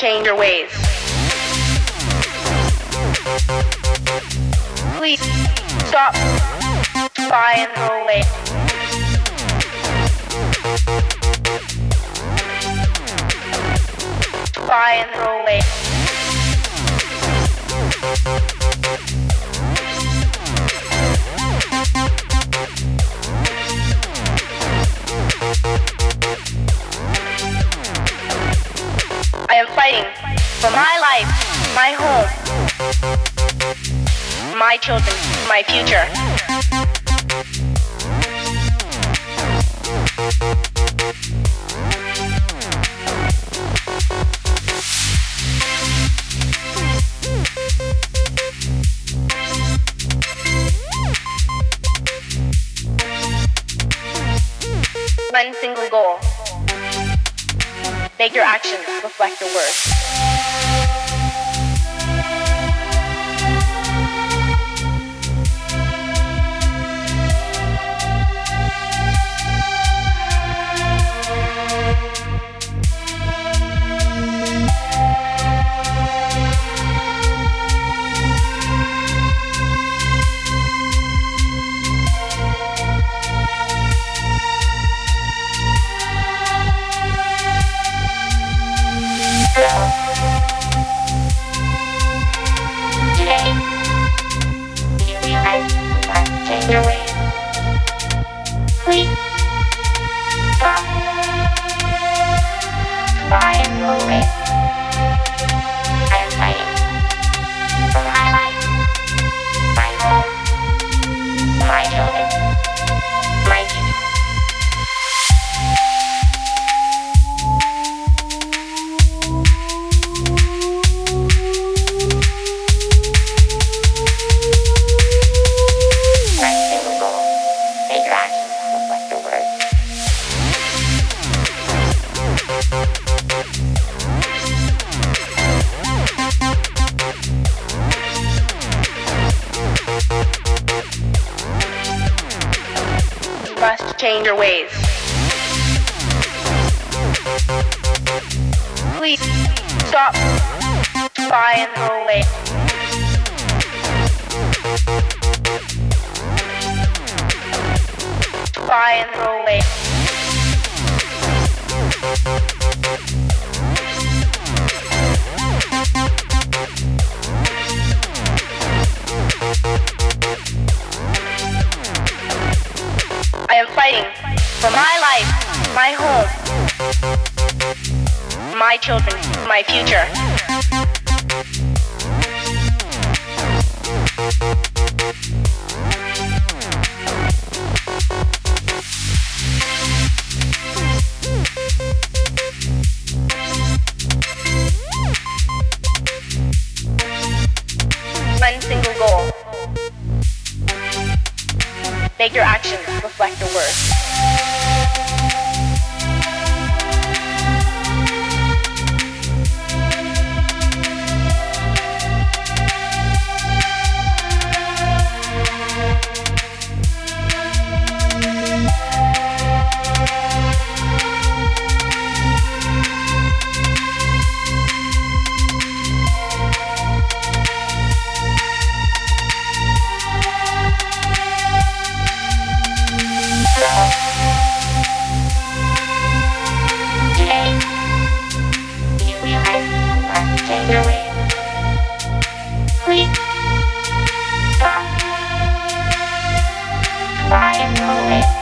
change your ways. Please stop, throw away. Throw away. For my life, my home, my children, my future. One single goal. Make your actions reflect your words. Change change your ways. Please stop, throw away. Throw away. For my life, my home, my children, my future. One single goal. Make your actions reflect your words. Today, must